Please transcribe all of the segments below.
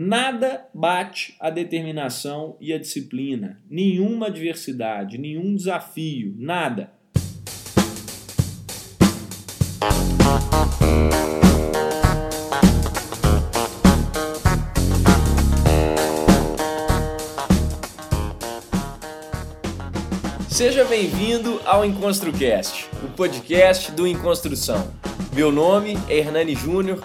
Nada bate a determinação e a disciplina, nenhuma adversidade, nenhum desafio, nada. Seja bem-vindo ao EnconstruCast, o podcast do Enconstrução. Meu nome é Hernani Júnior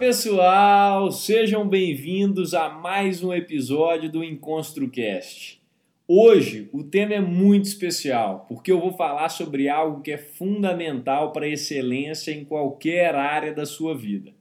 Pessoal, sejam bem-vindos a mais um episódio do EnconstruCast. Hoje o tema é muito especial porque eu vou falar sobre algo que é fundamental para a excelência em qualquer área da sua vida.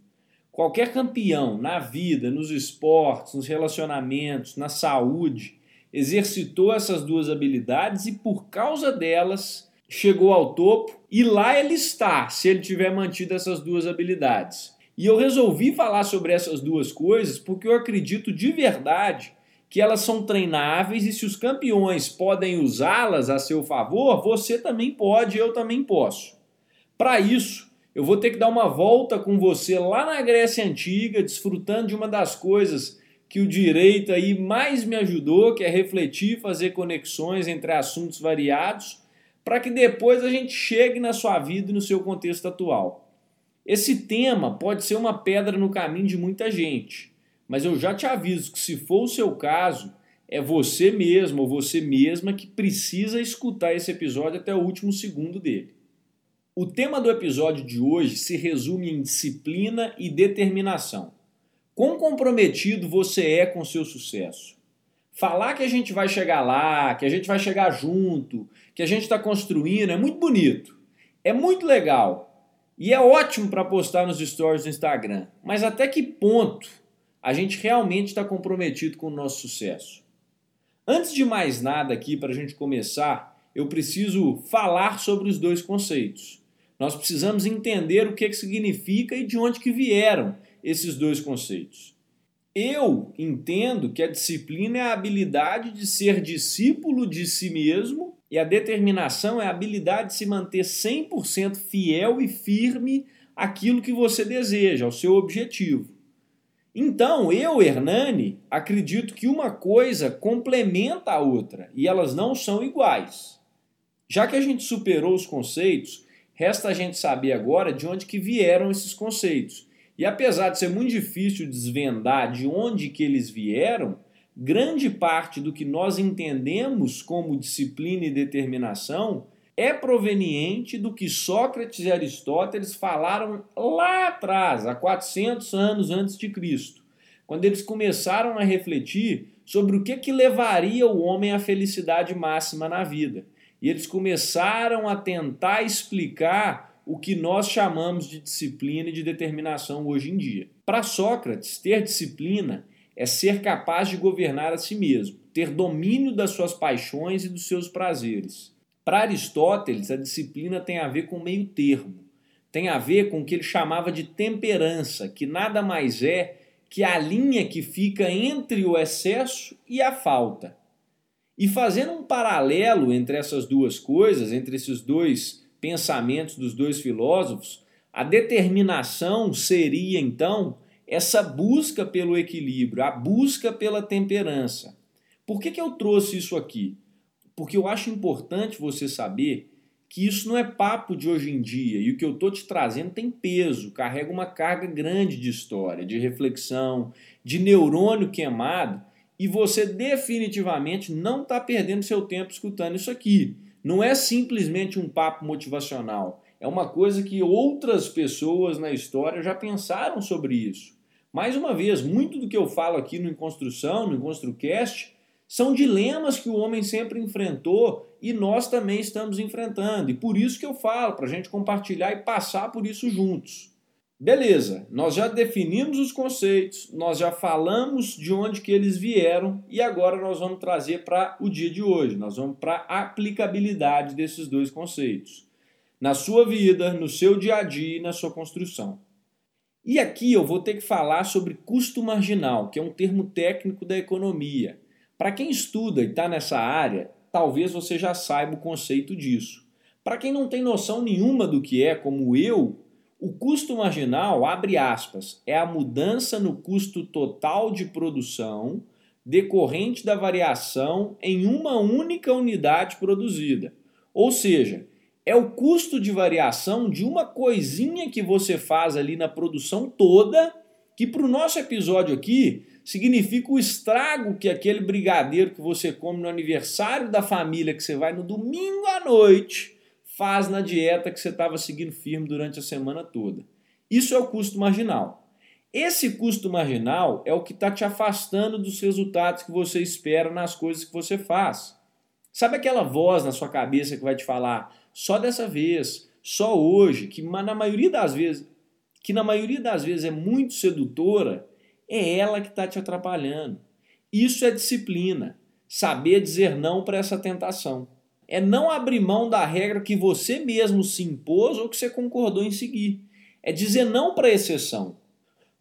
Qualquer campeão na vida, nos esportes, nos relacionamentos, na saúde, exercitou essas duas habilidades e por causa delas chegou ao topo e lá ele está, se ele tiver mantido essas duas habilidades. E eu resolvi falar sobre essas duas coisas porque eu acredito de verdade que elas são treináveis e se os campeões podem usá-las a seu favor, você também pode, eu também posso. Para isso, eu vou ter que dar uma volta com você lá na Grécia Antiga, desfrutando de uma das coisas que o direito aí mais me ajudou, que é refletir, fazer conexões entre assuntos variados, para que depois a gente chegue na sua vida e no seu contexto atual. Esse tema pode ser uma pedra no caminho de muita gente, mas eu já te aviso que se for o seu caso, é você mesmo ou você mesma que precisa escutar esse episódio até o último segundo dele. O tema do episódio de hoje se resume em disciplina e determinação. Quão comprometido você é com seu sucesso? Falar que a gente vai chegar lá, que a gente vai chegar junto, que a gente está construindo é muito bonito, é muito legal, e é ótimo para postar nos stories do Instagram, mas até que ponto a gente realmente está comprometido com o nosso sucesso? Antes de mais nada aqui, para a gente começar, eu preciso falar sobre os dois conceitos. Nós precisamos entender o que, que significa e de onde que vieram esses dois conceitos. Eu entendo que a disciplina é a habilidade de ser discípulo de si mesmo e a determinação é a habilidade de se manter 100% fiel e firme àquilo que você deseja, ao seu objetivo. Então, eu, Hernani, acredito que uma coisa complementa a outra e elas não são iguais. Já que a gente superou os conceitos, resta a gente saber agora de onde que vieram esses conceitos. E apesar de ser muito difícil desvendar de onde que eles vieram, grande parte do que nós entendemos como disciplina e determinação é proveniente do que Sócrates e Aristóteles falaram lá atrás, há 400 anos antes de Cristo, quando eles começaram a refletir sobre o que, que levaria o homem à felicidade máxima na vida. E eles começaram a tentar explicar o que nós chamamos de disciplina e de determinação hoje em dia. Para Sócrates, ter disciplina é ser capaz de governar a si mesmo, ter domínio das suas paixões e dos seus prazeres. Para Aristóteles, a disciplina tem a ver com meio termo, tem a ver com o que ele chamava de temperança, que nada mais é que a linha que fica entre o excesso e a falta. E fazendo um paralelo entre essas duas coisas, entre esses dois pensamentos dos dois filósofos, a determinação seria então essa busca pelo equilíbrio, a busca pela temperança. Por que, que eu trouxe isso aqui? Porque eu acho importante você saber que isso não é papo de hoje em dia e o que eu estou te trazendo tem peso, carrega uma carga grande de história, de reflexão, de neurônio queimado e você definitivamente não está perdendo seu tempo escutando isso aqui. Não é simplesmente um papo motivacional, é uma coisa que outras pessoas na história já pensaram sobre isso. Mais uma vez, muito do que eu falo aqui no Construção, no EnconstruCast, São dilemas que o homem sempre enfrentou e nós também estamos enfrentando. E por isso que eu falo, para a gente compartilhar e passar por isso juntos. Beleza, nós já definimos os conceitos, nós já falamos de onde que eles vieram e agora nós vamos trazer para o dia de hoje, nós vamos para a aplicabilidade desses dois conceitos. Na sua vida, no seu dia a dia e na sua construção. E aqui eu vou ter que falar sobre custo marginal, que é um termo técnico da economia. Para quem estuda e está nessa área, talvez você já saiba o conceito disso. Para quem não tem noção nenhuma do que é, como eu, o custo marginal, abre aspas, é a mudança no custo total de produção decorrente da variação em uma única unidade produzida. Ou seja, é o custo de variação de uma coisinha que você faz ali na produção toda, que para o nosso episódio aqui significa o estrago que aquele brigadeiro que você come no aniversário da família que você vai no domingo à noite faz na dieta que você estava seguindo firme durante a semana toda. Isso é o custo marginal. Esse custo marginal é o que está te afastando dos resultados que você espera nas coisas que você faz. Sabe aquela voz na sua cabeça que vai te falar só dessa vez, só hoje, que na maioria das vezes, que na maioria das vezes é muito sedutora, é ela que está te atrapalhando. Isso é disciplina. Saber dizer não para essa tentação. É não abrir mão da regra que você mesmo se impôs ou que você concordou em seguir. É dizer não para exceção.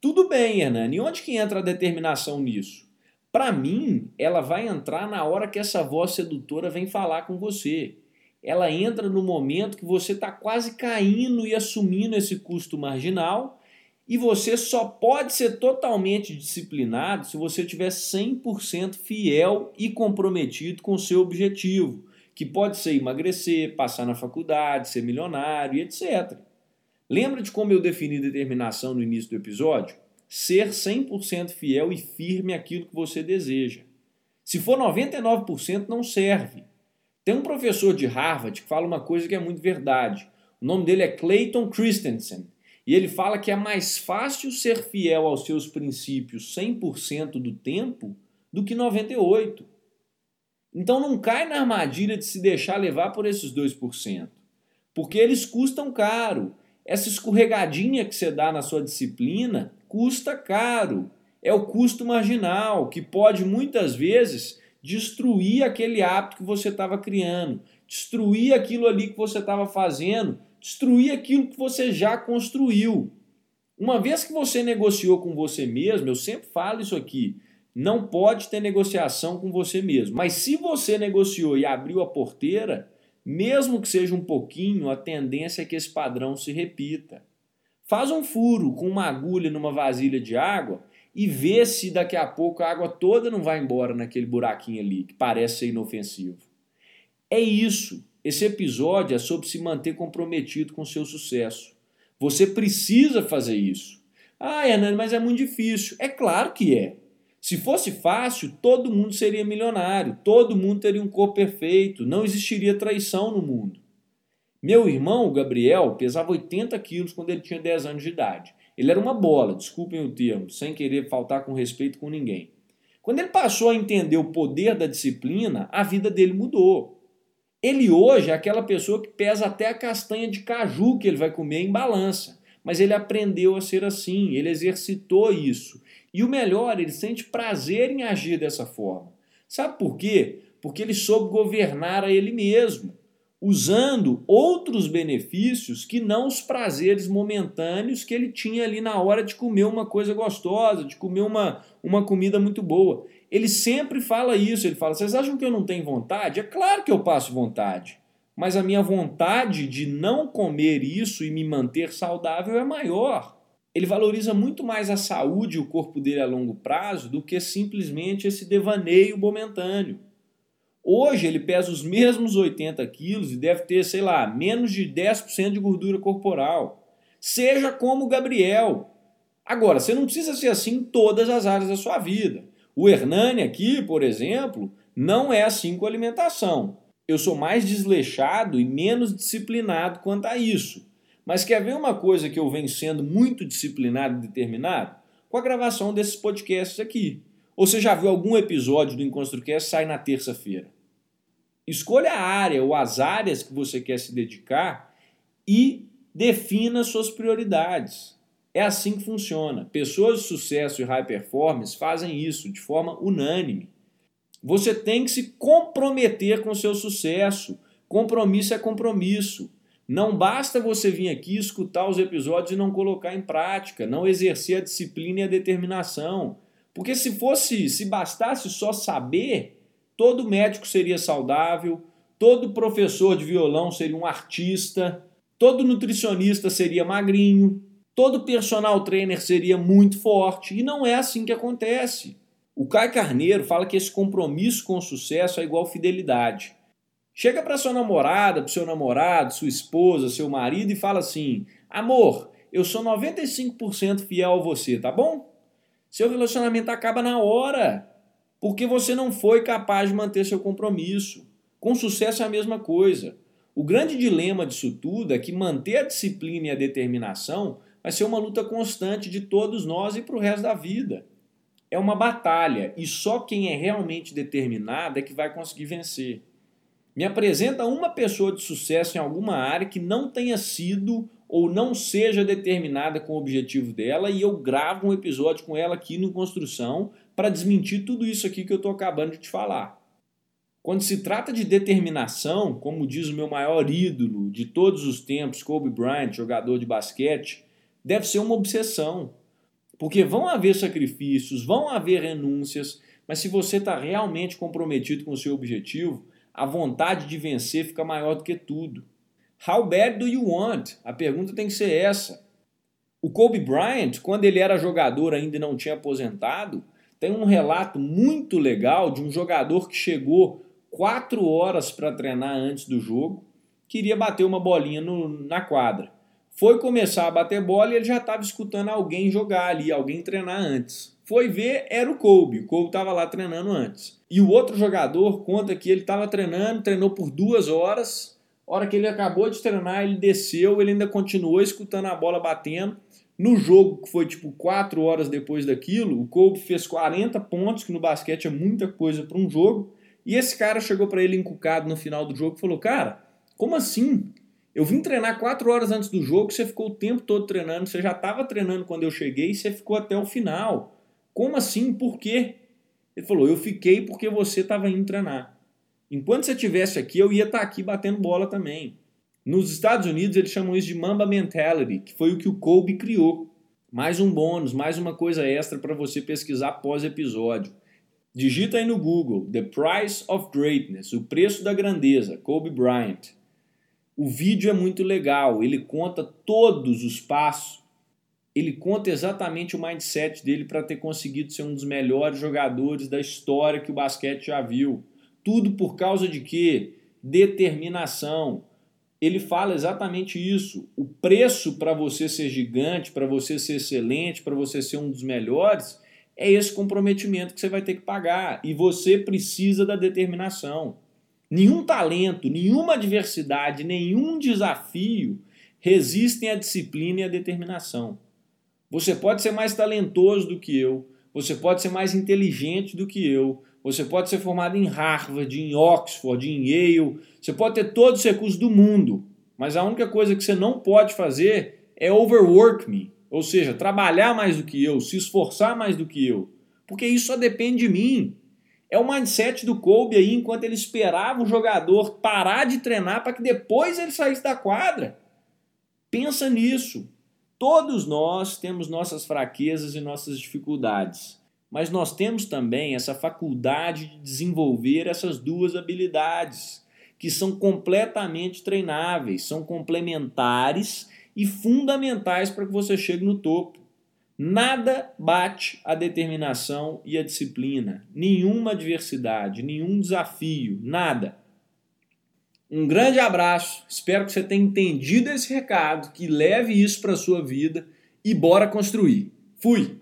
Tudo bem, Hernani, onde que entra a determinação nisso? Para mim, ela vai entrar na hora que essa voz sedutora vem falar com você. Ela entra no momento que você está quase caindo e assumindo esse custo marginal e você só pode ser totalmente disciplinado se você tiver 100% fiel e comprometido com o seu objetivo, que pode ser emagrecer, passar na faculdade, ser milionário, etc. Lembra de como eu defini determinação no início do episódio? Ser 100% fiel e firme àquilo que você deseja. Se for 99%, não serve. Tem um professor de Harvard que fala uma coisa que é muito verdade. O nome dele é Clayton Christensen. E ele fala que é mais fácil ser fiel aos seus princípios 100% do tempo do que 98%. Então não cai na armadilha de se deixar levar por esses 2%, porque eles custam caro. Essa escorregadinha que você dá na sua disciplina custa caro. É o custo marginal que pode muitas vezes destruir aquele hábito que você estava criando, destruir aquilo ali que você estava fazendo destruir aquilo que você já construiu. Uma vez que você negociou com você mesmo, eu sempre falo isso aqui, não pode ter negociação com você mesmo. Mas se você negociou e abriu a porteira, mesmo que seja um pouquinho, a tendência é que esse padrão se repita. Faz um furo com uma agulha numa vasilha de água e vê se daqui a pouco a água toda não vai embora naquele buraquinho ali, que parece ser inofensivo. É isso. Esse episódio é sobre se manter comprometido com o seu sucesso. Você precisa fazer isso. Ah, Hernani, mas é muito difícil. É claro que é. Se fosse fácil, todo mundo seria milionário, todo mundo teria um corpo perfeito, não existiria traição no mundo. Meu irmão, o Gabriel, pesava 80 quilos quando ele tinha 10 anos de idade. Ele era uma bola, desculpem o termo, sem querer faltar com respeito com ninguém. Quando ele passou a entender o poder da disciplina, a vida dele mudou. Ele hoje é aquela pessoa que pesa até a castanha de caju que ele vai comer em balança. Mas ele aprendeu a ser assim, ele exercitou isso. E o melhor, ele sente prazer em agir dessa forma. Sabe por quê? Porque ele soube governar a ele mesmo, usando outros benefícios que não os prazeres momentâneos que ele tinha ali na hora de comer uma coisa gostosa, de comer uma, uma comida muito boa. Ele sempre fala isso, ele fala: "Vocês acham que eu não tenho vontade? É claro que eu passo vontade, mas a minha vontade de não comer isso e me manter saudável é maior." Ele valoriza muito mais a saúde e o corpo dele a longo prazo do que simplesmente esse devaneio momentâneo. Hoje ele pesa os mesmos 80 quilos e deve ter, sei lá, menos de 10% de gordura corporal. Seja como o Gabriel. Agora, você não precisa ser assim em todas as áreas da sua vida. O Hernani aqui, por exemplo, não é assim com a alimentação. Eu sou mais desleixado e menos disciplinado quanto a isso. Mas quer ver uma coisa que eu venho sendo muito disciplinado e determinado? Com a gravação desses podcasts aqui. Ou você já viu algum episódio do EnconstruCast sai na terça-feira? Escolha a área ou as áreas que você quer se dedicar e defina suas prioridades. É assim que funciona. Pessoas de sucesso e high performance fazem isso de forma unânime. Você tem que se comprometer com o seu sucesso. Compromisso é compromisso. Não basta você vir aqui escutar os episódios e não colocar em prática, não exercer a disciplina e a determinação. Porque se fosse, se bastasse só saber, todo médico seria saudável, todo professor de violão seria um artista, todo nutricionista seria magrinho, todo personal trainer seria muito forte, e não é assim que acontece. O Caio Carneiro fala que esse compromisso com o sucesso é igual fidelidade. Chega para sua namorada, para seu namorado, sua esposa, seu marido e fala assim: Amor, eu sou 95% fiel a você, tá bom? Seu relacionamento acaba na hora, porque você não foi capaz de manter seu compromisso. Com sucesso é a mesma coisa. O grande dilema disso tudo é que manter a disciplina e a determinação vai ser uma luta constante de todos nós e para o resto da vida. É uma batalha e só quem é realmente determinado é que vai conseguir vencer. Me apresenta uma pessoa de sucesso em alguma área que não tenha sido ou não seja determinada com o objetivo dela e eu gravo um episódio com ela aqui no Construção para desmentir tudo isso aqui que eu estou acabando de te falar. Quando se trata de determinação, como diz o meu maior ídolo de todos os tempos, Kobe Bryant, jogador de basquete, deve ser uma obsessão. Porque vão haver sacrifícios, vão haver renúncias, mas se você está realmente comprometido com o seu objetivo, a vontade de vencer fica maior do que tudo. How bad do you want? A pergunta tem que ser essa. O Kobe Bryant, quando ele era jogador ainda não tinha aposentado, tem um relato muito legal de um jogador que chegou quatro horas para treinar antes do jogo, queria bater uma bolinha no, na quadra. Foi começar a bater bola e ele já estava escutando alguém jogar ali, alguém treinar antes. Foi ver, era o Kobe. O Kobe estava lá treinando antes. E o outro jogador conta que ele estava treinando, treinou por duas horas. Hora que ele acabou de treinar, ele desceu, ele ainda continuou escutando a bola batendo. No jogo, que foi tipo quatro horas depois daquilo, o Kobe fez 40 pontos, que no basquete é muita coisa para um jogo. E esse cara chegou para ele encucado no final do jogo e falou: Cara, como assim? Eu vim treinar quatro horas antes do jogo, você ficou o tempo todo treinando, você já estava treinando quando eu cheguei e você ficou até o final. Como assim? Por quê? Ele falou: Eu fiquei porque você estava indo treinar. Enquanto você estivesse aqui, eu ia estar tá aqui batendo bola também. Nos Estados Unidos, eles chamam isso de Mamba Mentality, que foi o que o Kobe criou. Mais um bônus, mais uma coisa extra para você pesquisar pós-episódio. Digita aí no Google The Price of Greatness, o preço da grandeza, Kobe Bryant. O vídeo é muito legal, ele conta todos os passos ele conta exatamente o mindset dele para ter conseguido ser um dos melhores jogadores da história que o basquete já viu. Tudo por causa de quê? Determinação. Ele fala exatamente isso. O preço para você ser gigante, para você ser excelente, para você ser um dos melhores, é esse comprometimento que você vai ter que pagar. E você precisa da determinação. Nenhum talento, nenhuma adversidade, nenhum desafio resistem à disciplina e à determinação. Você pode ser mais talentoso do que eu, você pode ser mais inteligente do que eu, você pode ser formado em Harvard, em Oxford, em Yale, você pode ter todos os recursos do mundo, mas a única coisa que você não pode fazer é overwork me, ou seja, trabalhar mais do que eu, se esforçar mais do que eu, porque isso só depende de mim. É o mindset do Kobe aí, enquanto ele esperava o jogador parar de treinar para que depois ele saísse da quadra. Pensa nisso. Todos nós temos nossas fraquezas e nossas dificuldades, mas nós temos também essa faculdade de desenvolver essas duas habilidades, que são completamente treináveis, são complementares e fundamentais para que você chegue no topo. Nada bate a determinação e a disciplina, nenhuma adversidade, nenhum desafio, nada. Um grande abraço, espero que você tenha entendido esse recado, que leve isso para a sua vida e bora construir. Fui!